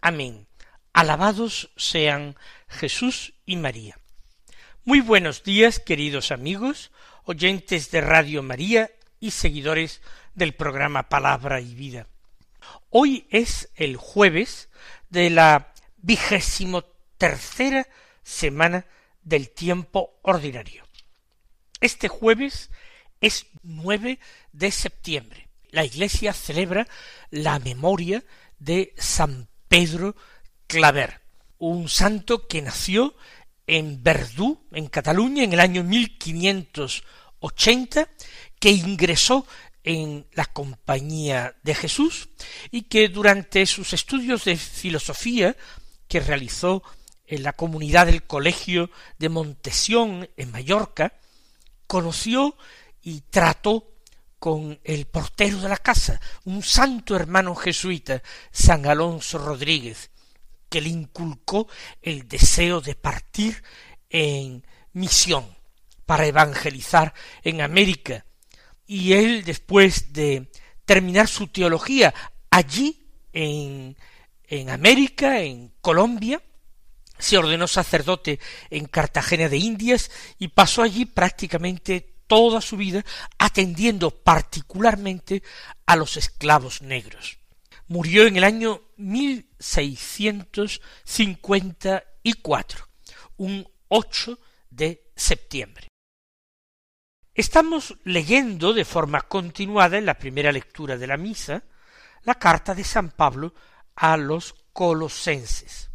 Amén. Alabados sean Jesús y María. Muy buenos días, queridos amigos, oyentes de Radio María y seguidores del programa Palabra y Vida. Hoy es el jueves de la vigésimo tercera semana del tiempo ordinario. Este jueves es 9 de septiembre. La Iglesia celebra la memoria de San Pedro Claver, un santo que nació en Verdú, en Cataluña, en el año 1580, que ingresó en la Compañía de Jesús y que durante sus estudios de filosofía que realizó en la comunidad del Colegio de Montesión en Mallorca, conoció y trató con el portero de la casa, un santo hermano jesuita, San Alonso Rodríguez, que le inculcó el deseo de partir en misión para evangelizar en América. Y él, después de terminar su teología allí en, en América, en Colombia, se ordenó sacerdote en Cartagena de Indias y pasó allí prácticamente toda su vida atendiendo particularmente a los esclavos negros. Murió en el año 1654, un 8 de septiembre. Estamos leyendo de forma continuada en la primera lectura de la misa la carta de San Pablo a los colosenses.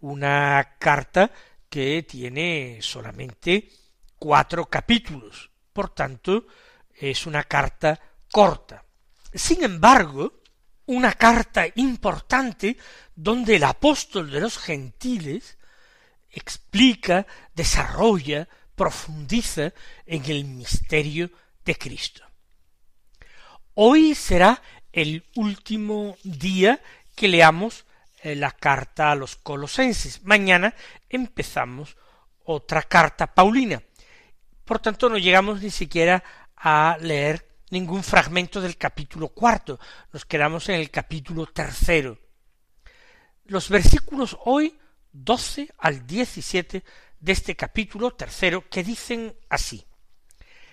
Una carta que tiene solamente cuatro capítulos. Por tanto, es una carta corta. Sin embargo, una carta importante donde el apóstol de los gentiles explica, desarrolla, profundiza en el misterio de Cristo. Hoy será el último día que leamos eh, la carta a los colosenses. Mañana empezamos otra carta paulina. Por tanto, no llegamos ni siquiera a leer ningún fragmento del capítulo cuarto, nos quedamos en el capítulo tercero. Los versículos hoy doce al diecisiete de este capítulo tercero que dicen así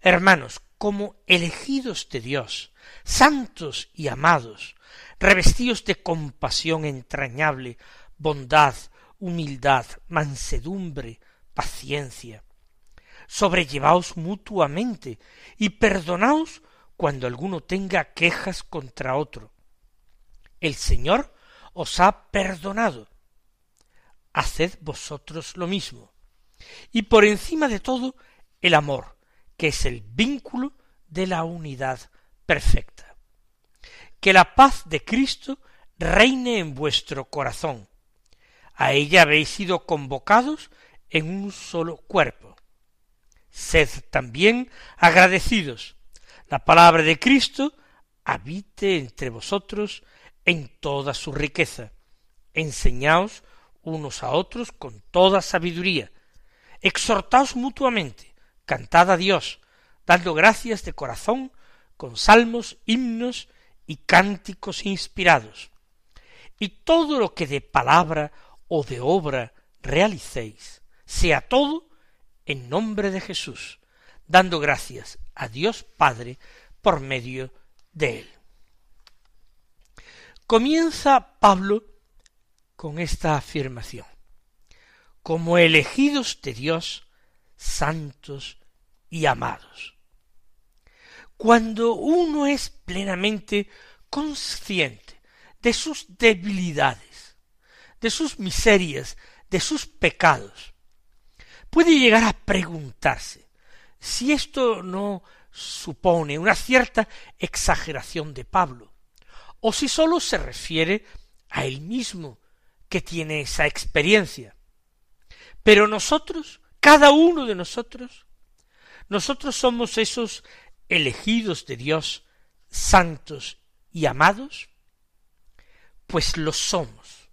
Hermanos, como elegidos de Dios, santos y amados, revestidos de compasión entrañable, bondad, humildad, mansedumbre, paciencia, sobrellevaos mutuamente y perdonaos cuando alguno tenga quejas contra otro. El Señor os ha perdonado. Haced vosotros lo mismo. Y por encima de todo, el amor, que es el vínculo de la unidad perfecta. Que la paz de Cristo reine en vuestro corazón. A ella habéis sido convocados en un solo cuerpo Sed también agradecidos. La palabra de Cristo habite entre vosotros en toda su riqueza. Enseñaos unos a otros con toda sabiduría. Exhortaos mutuamente, cantad a Dios, dando gracias de corazón con salmos, himnos y cánticos inspirados. Y todo lo que de palabra o de obra realicéis, sea todo en nombre de Jesús, dando gracias a Dios Padre por medio de él. Comienza Pablo con esta afirmación. Como elegidos de Dios, santos y amados. Cuando uno es plenamente consciente de sus debilidades, de sus miserias, de sus pecados, puede llegar a preguntarse si esto no supone una cierta exageración de Pablo, o si sólo se refiere a él mismo que tiene esa experiencia. Pero nosotros, cada uno de nosotros, nosotros somos esos elegidos de Dios, santos y amados, pues lo somos.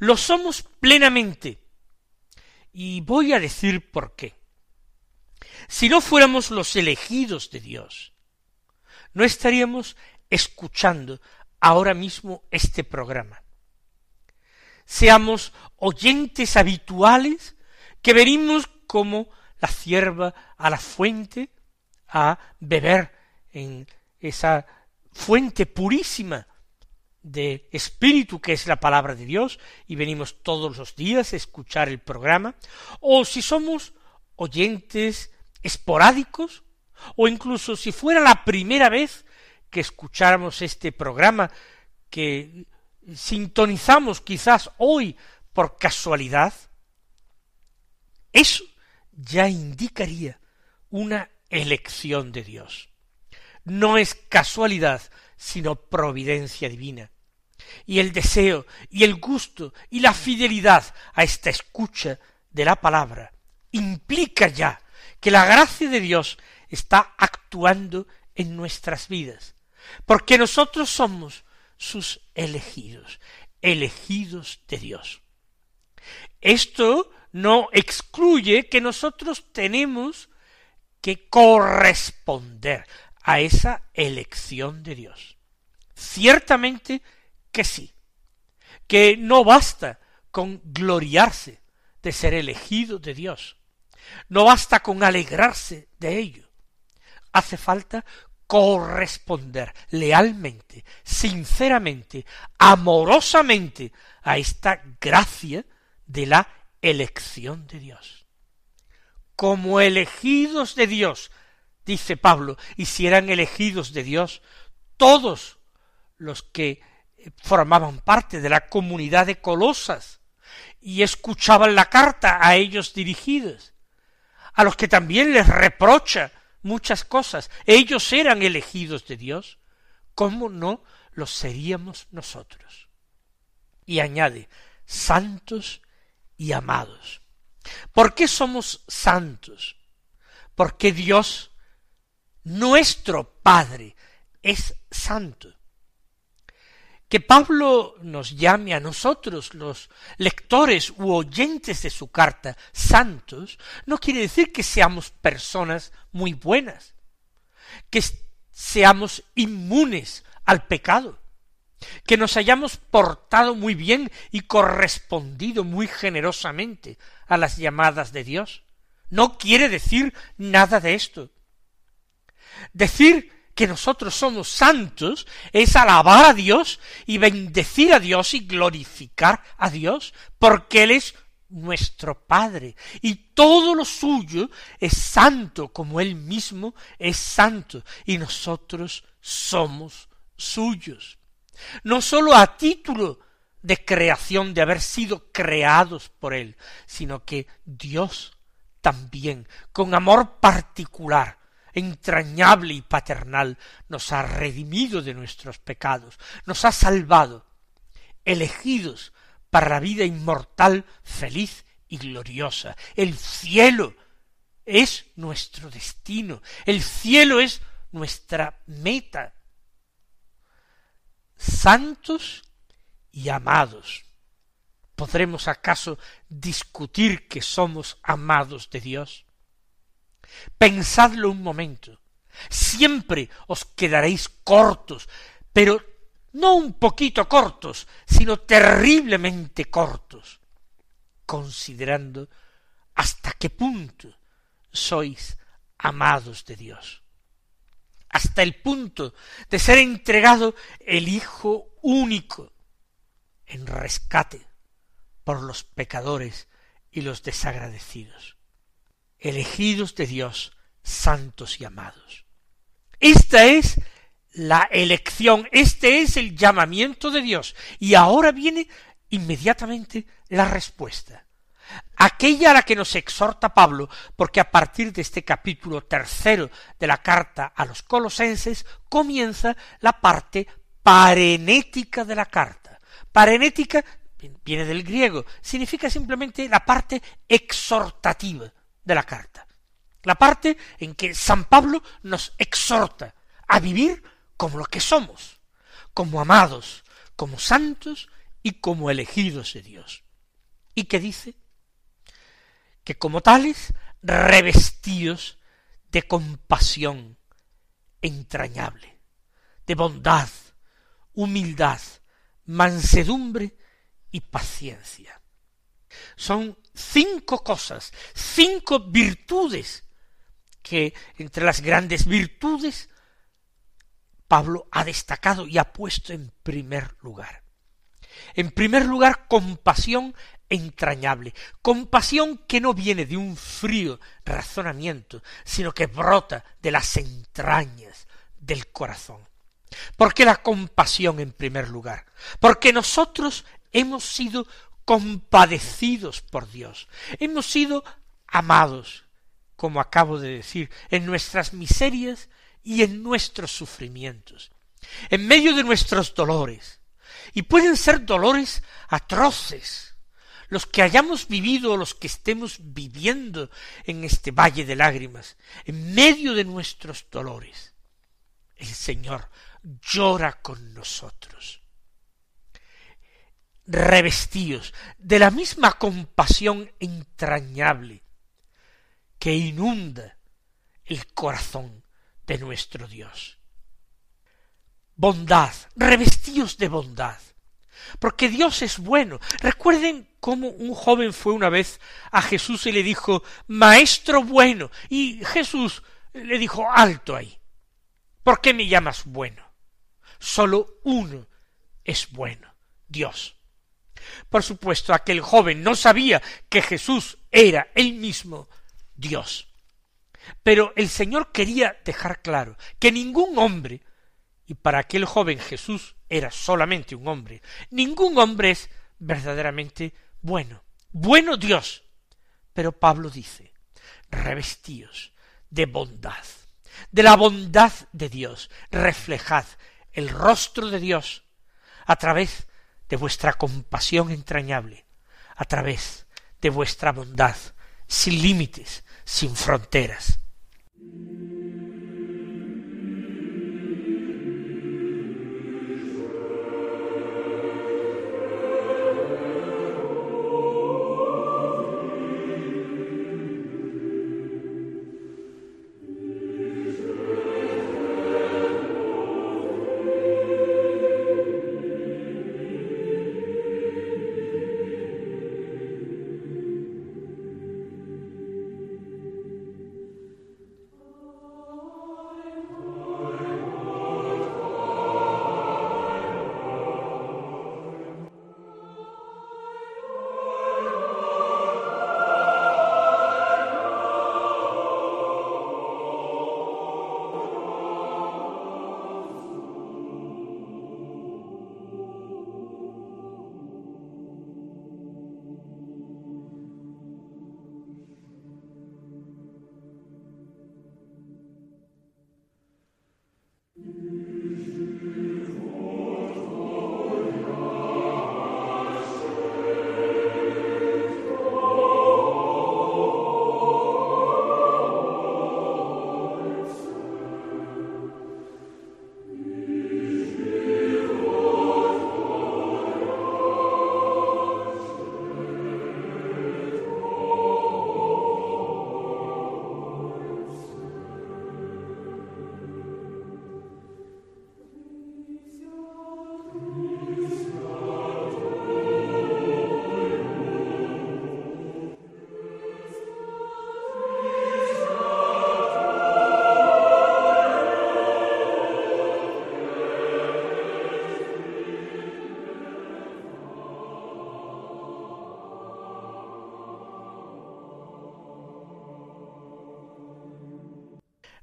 Lo somos plenamente. Y voy a decir por qué. Si no fuéramos los elegidos de Dios, no estaríamos escuchando ahora mismo este programa. Seamos oyentes habituales que venimos como la cierva a la fuente a beber en esa fuente purísima de espíritu que es la palabra de Dios y venimos todos los días a escuchar el programa, o si somos oyentes esporádicos, o incluso si fuera la primera vez que escucháramos este programa, que sintonizamos quizás hoy por casualidad, eso ya indicaría una elección de Dios. No es casualidad, sino providencia divina. Y el deseo y el gusto y la fidelidad a esta escucha de la palabra implica ya que la gracia de Dios está actuando en nuestras vidas, porque nosotros somos sus elegidos, elegidos de Dios. Esto no excluye que nosotros tenemos que corresponder a esa elección de Dios. Ciertamente que sí, que no basta con gloriarse de ser elegido de Dios, no basta con alegrarse de ello. Hace falta corresponder lealmente, sinceramente, amorosamente a esta gracia de la elección de Dios. Como elegidos de Dios, dice Pablo, y si eran elegidos de Dios, todos los que formaban parte de la comunidad de Colosas y escuchaban la carta a ellos dirigidos, a los que también les reprocha muchas cosas. Ellos eran elegidos de Dios. ¿Cómo no lo seríamos nosotros? Y añade, santos y amados. ¿Por qué somos santos? Porque Dios, nuestro Padre, es santo que Pablo nos llame a nosotros, los lectores u oyentes de su carta, santos, no quiere decir que seamos personas muy buenas, que seamos inmunes al pecado, que nos hayamos portado muy bien y correspondido muy generosamente a las llamadas de Dios. No quiere decir nada de esto. Decir que nosotros somos santos es alabar a Dios y bendecir a Dios y glorificar a Dios, porque Él es nuestro Padre, y todo lo suyo es santo como Él mismo es santo, y nosotros somos suyos. No sólo a título de creación, de haber sido creados por Él, sino que Dios también, con amor particular, entrañable y paternal, nos ha redimido de nuestros pecados, nos ha salvado, elegidos para la vida inmortal, feliz y gloriosa. El cielo es nuestro destino, el cielo es nuestra meta. Santos y amados. ¿Podremos acaso discutir que somos amados de Dios? Pensadlo un momento. Siempre os quedaréis cortos, pero no un poquito cortos, sino terriblemente cortos, considerando hasta qué punto sois amados de Dios. Hasta el punto de ser entregado el Hijo único en rescate por los pecadores y los desagradecidos elegidos de Dios, santos y amados. Esta es la elección, este es el llamamiento de Dios. Y ahora viene inmediatamente la respuesta. Aquella a la que nos exhorta Pablo, porque a partir de este capítulo tercero de la carta a los colosenses comienza la parte parenética de la carta. Parenética viene del griego, significa simplemente la parte exhortativa de la carta. La parte en que San Pablo nos exhorta a vivir como lo que somos, como amados, como santos y como elegidos de Dios. ¿Y qué dice? Que como tales, revestidos de compasión entrañable, de bondad, humildad, mansedumbre y paciencia. Son cinco cosas, cinco virtudes que entre las grandes virtudes Pablo ha destacado y ha puesto en primer lugar. En primer lugar, compasión entrañable, compasión que no viene de un frío razonamiento, sino que brota de las entrañas del corazón. ¿Por qué la compasión en primer lugar? Porque nosotros hemos sido compadecidos por Dios, hemos sido amados, como acabo de decir, en nuestras miserias y en nuestros sufrimientos, en medio de nuestros dolores, y pueden ser dolores atroces, los que hayamos vivido o los que estemos viviendo en este valle de lágrimas, en medio de nuestros dolores. El Señor llora con nosotros. Revestidos de la misma compasión entrañable que inunda el corazón de nuestro Dios bondad, revestidos de bondad. Porque Dios es bueno. Recuerden cómo un joven fue una vez a Jesús y le dijo, Maestro bueno. Y Jesús le dijo, alto ahí. ¿Por qué me llamas bueno? Solo uno es bueno, Dios. Por supuesto, aquel joven no sabía que Jesús era el mismo Dios. Pero el Señor quería dejar claro que ningún hombre y para aquel joven Jesús era solamente un hombre. Ningún hombre es verdaderamente bueno. Bueno Dios. Pero Pablo dice, revestíos de bondad, de la bondad de Dios, reflejad el rostro de Dios a través de vuestra compasión entrañable, a través de vuestra bondad, sin límites, sin fronteras.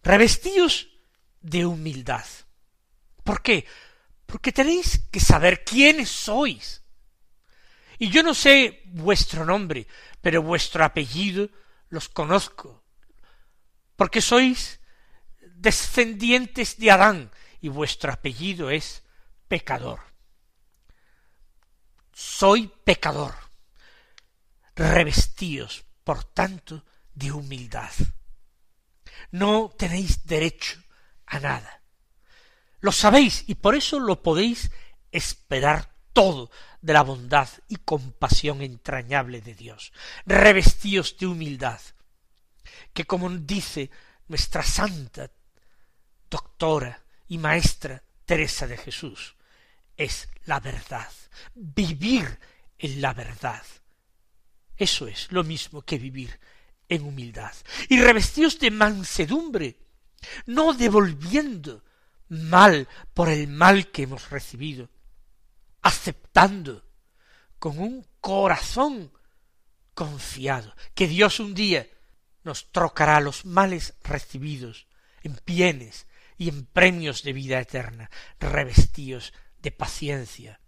Revestidos de humildad. ¿Por qué? Porque tenéis que saber quiénes sois. Y yo no sé vuestro nombre, pero vuestro apellido los conozco, porque sois descendientes de Adán y vuestro apellido es pecador. soy pecador. Revestíos, por tanto, de humildad. No tenéis derecho a nada. Lo sabéis y por eso lo podéis esperar todo de la bondad y compasión entrañable de Dios. Revestíos de humildad, que como dice nuestra santa doctora y maestra Teresa de Jesús, es la verdad, vivir en la verdad. Eso es lo mismo que vivir en humildad. Y revestidos de mansedumbre, no devolviendo mal por el mal que hemos recibido, aceptando con un corazón confiado que Dios un día nos trocará los males recibidos en bienes y en premios de vida eterna, revestidos de paciencia,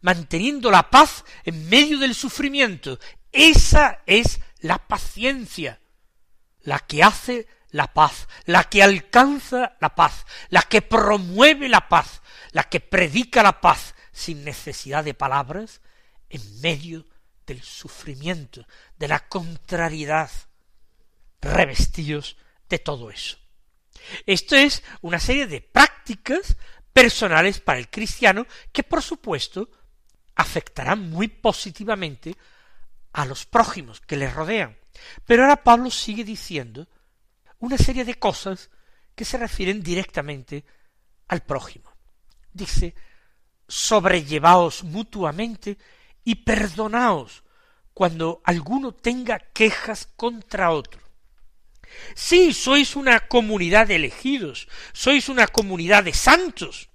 manteniendo la paz en medio del sufrimiento. Esa es la paciencia, la que hace la paz, la que alcanza la paz, la que promueve la paz, la que predica la paz sin necesidad de palabras en medio del sufrimiento, de la contrariedad, revestidos de todo eso. Esto es una serie de prácticas personales para el cristiano que por supuesto afectarán muy positivamente a los prójimos que le rodean. Pero ahora Pablo sigue diciendo una serie de cosas que se refieren directamente al prójimo. Dice, sobrellevaos mutuamente y perdonaos cuando alguno tenga quejas contra otro. Sí, sois una comunidad de elegidos, sois una comunidad de santos,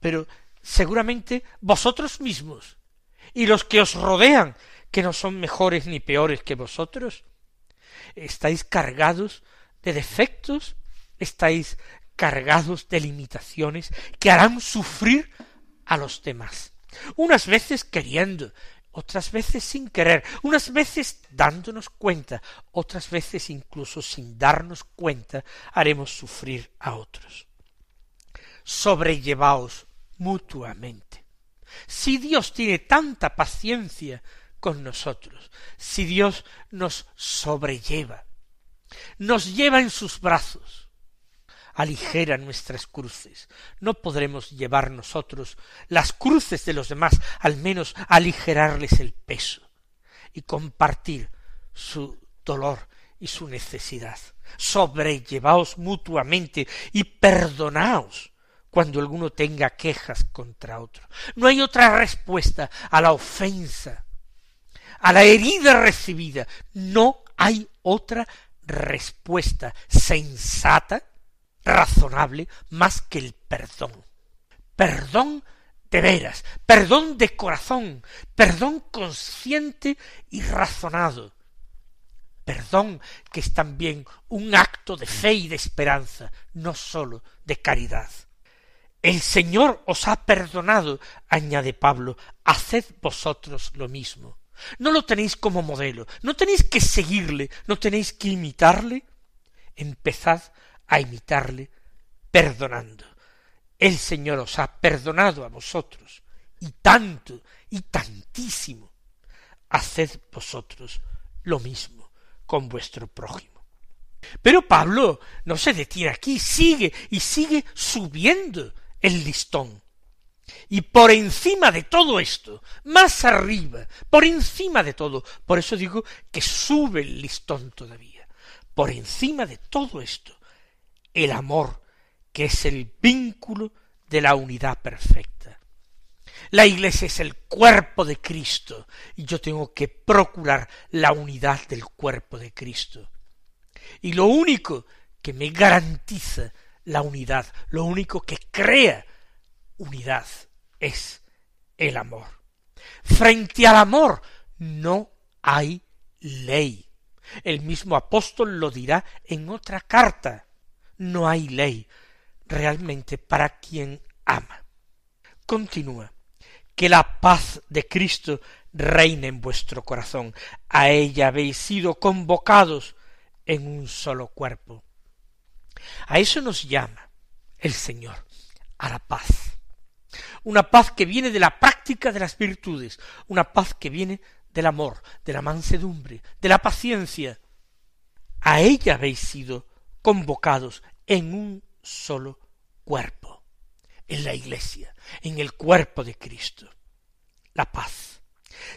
pero seguramente vosotros mismos y los que os rodean, que no son mejores ni peores que vosotros, estáis cargados de defectos, estáis cargados de limitaciones que harán sufrir a los demás. Unas veces queriendo, otras veces sin querer, unas veces dándonos cuenta, otras veces incluso sin darnos cuenta, haremos sufrir a otros. Sobrellevaos mutuamente. Si Dios tiene tanta paciencia con nosotros, si Dios nos sobrelleva, nos lleva en sus brazos, aligera nuestras cruces. No podremos llevar nosotros las cruces de los demás, al menos aligerarles el peso y compartir su dolor y su necesidad. Sobrellevaos mutuamente y perdonaos cuando alguno tenga quejas contra otro. No hay otra respuesta a la ofensa, a la herida recibida. No hay otra respuesta sensata razonable más que el perdón. Perdón de veras, perdón de corazón, perdón consciente y razonado. Perdón que es también un acto de fe y de esperanza, no sólo de caridad. El Señor os ha perdonado, añade Pablo, haced vosotros lo mismo. No lo tenéis como modelo, no tenéis que seguirle, no tenéis que imitarle. Empezad a imitarle perdonando. El Señor os ha perdonado a vosotros, y tanto, y tantísimo. Haced vosotros lo mismo con vuestro prójimo. Pero Pablo no se detiene aquí, sigue y sigue subiendo el listón. Y por encima de todo esto, más arriba, por encima de todo, por eso digo que sube el listón todavía, por encima de todo esto, el amor, que es el vínculo de la unidad perfecta. La iglesia es el cuerpo de Cristo y yo tengo que procurar la unidad del cuerpo de Cristo. Y lo único que me garantiza la unidad, lo único que crea unidad es el amor. Frente al amor no hay ley. El mismo apóstol lo dirá en otra carta no hay ley realmente para quien ama. Continúa. Que la paz de Cristo reine en vuestro corazón. A ella habéis sido convocados en un solo cuerpo. A eso nos llama el Señor, a la paz. Una paz que viene de la práctica de las virtudes, una paz que viene del amor, de la mansedumbre, de la paciencia. A ella habéis sido convocados en un solo cuerpo, en la iglesia, en el cuerpo de Cristo. La paz.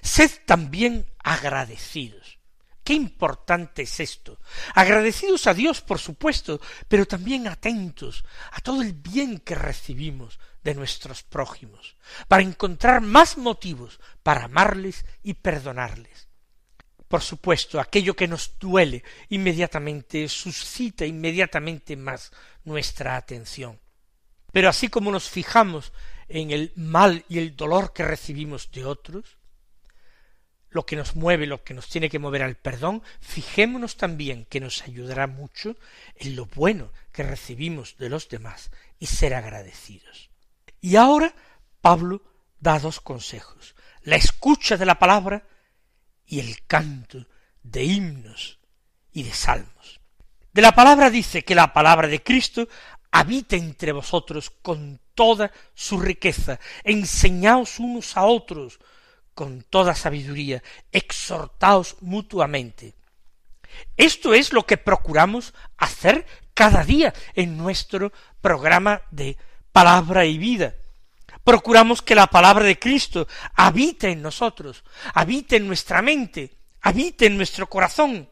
Sed también agradecidos. Qué importante es esto. Agradecidos a Dios, por supuesto, pero también atentos a todo el bien que recibimos de nuestros prójimos, para encontrar más motivos para amarles y perdonarles. Por supuesto, aquello que nos duele inmediatamente suscita inmediatamente más nuestra atención. Pero así como nos fijamos en el mal y el dolor que recibimos de otros, lo que nos mueve, lo que nos tiene que mover al perdón, fijémonos también que nos ayudará mucho en lo bueno que recibimos de los demás y ser agradecidos. Y ahora Pablo da dos consejos, la escucha de la palabra y el canto de himnos y de salmos. De la palabra dice que la palabra de Cristo habita entre vosotros con toda su riqueza, enseñaos unos a otros con toda sabiduría, exhortaos mutuamente. Esto es lo que procuramos hacer cada día en nuestro programa de palabra y vida. Procuramos que la palabra de Cristo habite en nosotros, habite en nuestra mente, habite en nuestro corazón.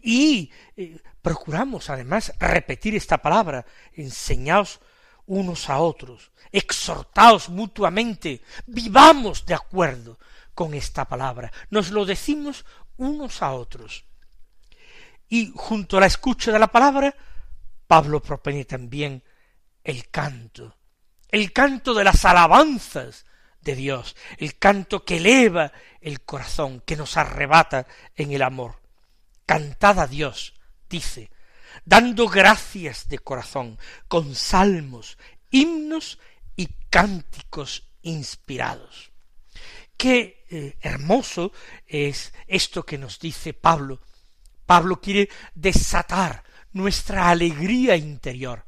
Y eh, procuramos además repetir esta palabra, enseñaos unos a otros, exhortaos mutuamente, vivamos de acuerdo con esta palabra, nos lo decimos unos a otros. Y junto a la escucha de la palabra, Pablo propone también el canto, el canto de las alabanzas de Dios, el canto que eleva el corazón, que nos arrebata en el amor. Cantad a Dios, dice, dando gracias de corazón, con salmos, himnos y cánticos inspirados. Qué eh, hermoso es esto que nos dice Pablo. Pablo quiere desatar nuestra alegría interior,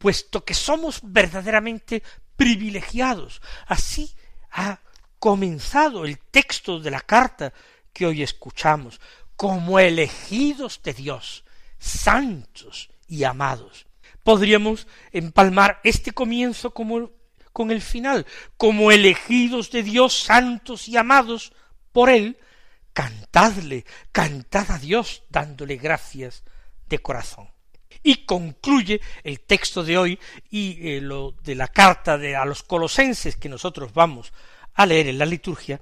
puesto que somos verdaderamente privilegiados. Así ha comenzado el texto de la carta que hoy escuchamos, como elegidos de Dios, santos y amados. Podríamos empalmar este comienzo como con el final, como elegidos de Dios, santos y amados por Él, cantadle, cantad a Dios dándole gracias de corazón. Y concluye el texto de hoy y eh, lo de la carta de, a los colosenses que nosotros vamos a leer en la liturgia,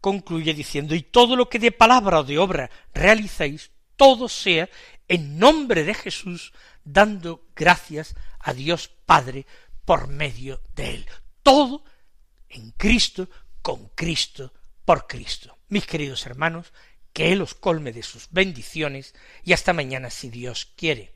concluye diciendo, y todo lo que de palabra o de obra realicéis, todo sea en nombre de Jesús, dando gracias a Dios Padre por medio de él. Todo en Cristo, con Cristo, por Cristo. Mis queridos hermanos, que Él os colme de sus bendiciones y hasta mañana si Dios quiere.